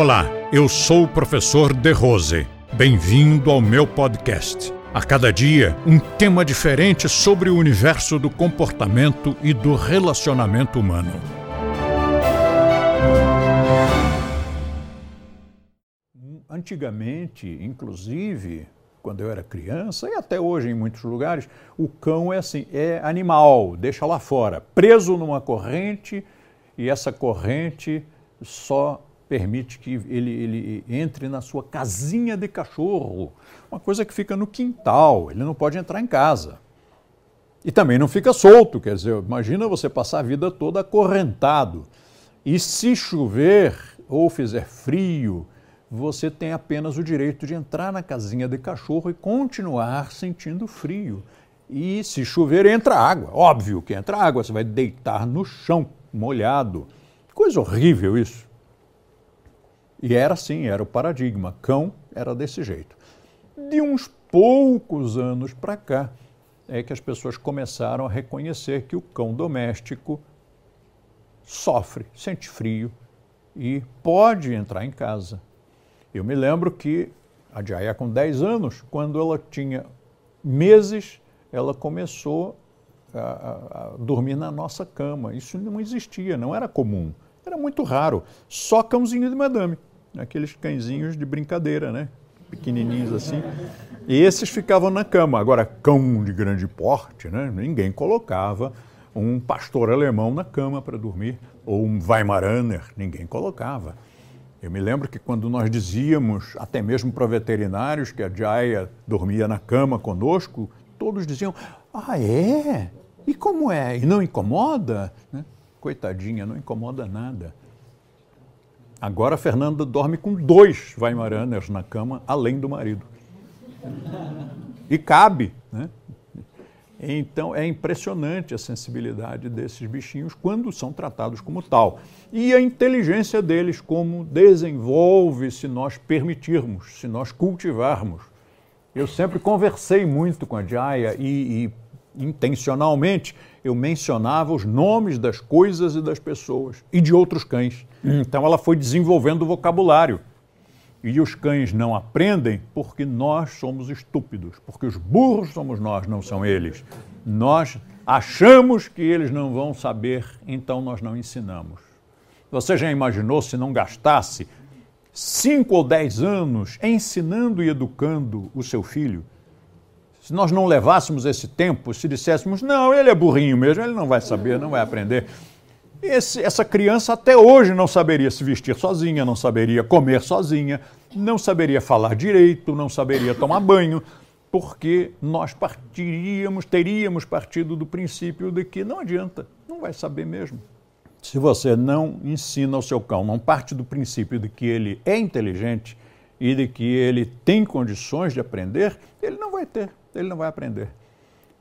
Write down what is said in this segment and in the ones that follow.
Olá, eu sou o professor De Rose. Bem-vindo ao meu podcast. A cada dia, um tema diferente sobre o universo do comportamento e do relacionamento humano. Antigamente, inclusive, quando eu era criança e até hoje em muitos lugares, o cão é assim, é animal, deixa lá fora, preso numa corrente e essa corrente só permite que ele, ele entre na sua casinha de cachorro, uma coisa que fica no quintal, ele não pode entrar em casa. E também não fica solto, quer dizer, imagina você passar a vida toda acorrentado. E se chover ou fizer frio, você tem apenas o direito de entrar na casinha de cachorro e continuar sentindo frio. E se chover, entra água. Óbvio que entra água, você vai deitar no chão, molhado. Coisa horrível isso. E era assim, era o paradigma. Cão era desse jeito. De uns poucos anos para cá, é que as pessoas começaram a reconhecer que o cão doméstico sofre, sente frio e pode entrar em casa. Eu me lembro que a Jaya, com 10 anos, quando ela tinha meses, ela começou a, a, a dormir na nossa cama. Isso não existia, não era comum, era muito raro. Só cãozinho de madame aqueles cãezinhos de brincadeira, né? Pequenininhos assim. E esses ficavam na cama. Agora, cão de grande porte, né? Ninguém colocava um pastor alemão na cama para dormir, ou um Weimaraner, ninguém colocava. Eu me lembro que quando nós dizíamos, até mesmo para veterinários, que a Jaya dormia na cama conosco, todos diziam: Ah, é? E como é? E não incomoda? Né? Coitadinha, não incomoda nada. Agora a Fernanda dorme com dois Weimaraners na cama, além do marido. E cabe, né? Então é impressionante a sensibilidade desses bichinhos quando são tratados como tal. E a inteligência deles, como desenvolve se nós permitirmos, se nós cultivarmos. Eu sempre conversei muito com a Jaya e, e intencionalmente, eu mencionava os nomes das coisas e das pessoas e de outros cães. Então ela foi desenvolvendo o vocabulário. E os cães não aprendem porque nós somos estúpidos, porque os burros somos nós, não são eles. Nós achamos que eles não vão saber, então nós não ensinamos. Você já imaginou se não gastasse cinco ou dez anos ensinando e educando o seu filho? Se nós não levássemos esse tempo, se disséssemos, não, ele é burrinho mesmo, ele não vai saber, não vai aprender. Esse, essa criança até hoje não saberia se vestir sozinha, não saberia comer sozinha, não saberia falar direito, não saberia tomar banho, porque nós partiríamos, teríamos partido do princípio de que não adianta, não vai saber mesmo. Se você não ensina ao seu cão, não parte do princípio de que ele é inteligente e de que ele tem condições de aprender, ele não vai ter ele não vai aprender.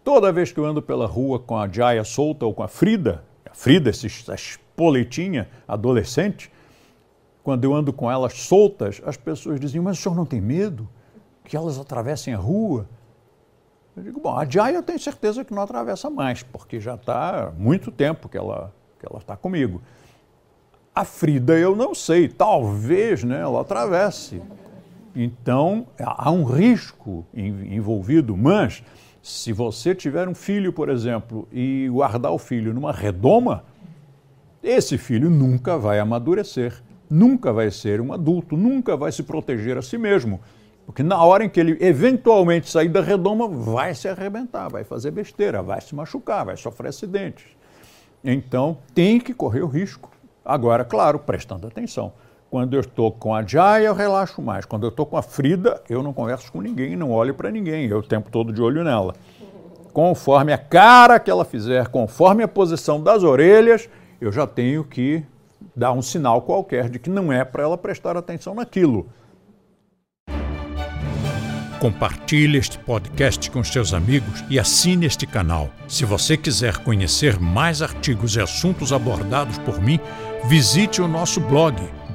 Toda vez que eu ando pela rua com a Jaya solta ou com a Frida, a Frida, essa espoletinha adolescente, quando eu ando com elas soltas, as pessoas dizem, mas o senhor não tem medo que elas atravessem a rua? Eu digo, bom, a Jaya eu tenho certeza que não atravessa mais, porque já está muito tempo que ela que ela está comigo. A Frida eu não sei, talvez né, ela atravesse. Então, há um risco envolvido, mas se você tiver um filho, por exemplo, e guardar o filho numa redoma, esse filho nunca vai amadurecer, nunca vai ser um adulto, nunca vai se proteger a si mesmo. Porque na hora em que ele eventualmente sair da redoma, vai se arrebentar, vai fazer besteira, vai se machucar, vai sofrer acidentes. Então, tem que correr o risco. Agora, claro, prestando atenção. Quando eu estou com a Jaya, eu relaxo mais. Quando eu estou com a Frida, eu não converso com ninguém, não olho para ninguém. Eu o tempo todo de olho nela. Conforme a cara que ela fizer, conforme a posição das orelhas, eu já tenho que dar um sinal qualquer de que não é para ela prestar atenção naquilo. Compartilhe este podcast com seus amigos e assine este canal. Se você quiser conhecer mais artigos e assuntos abordados por mim, visite o nosso blog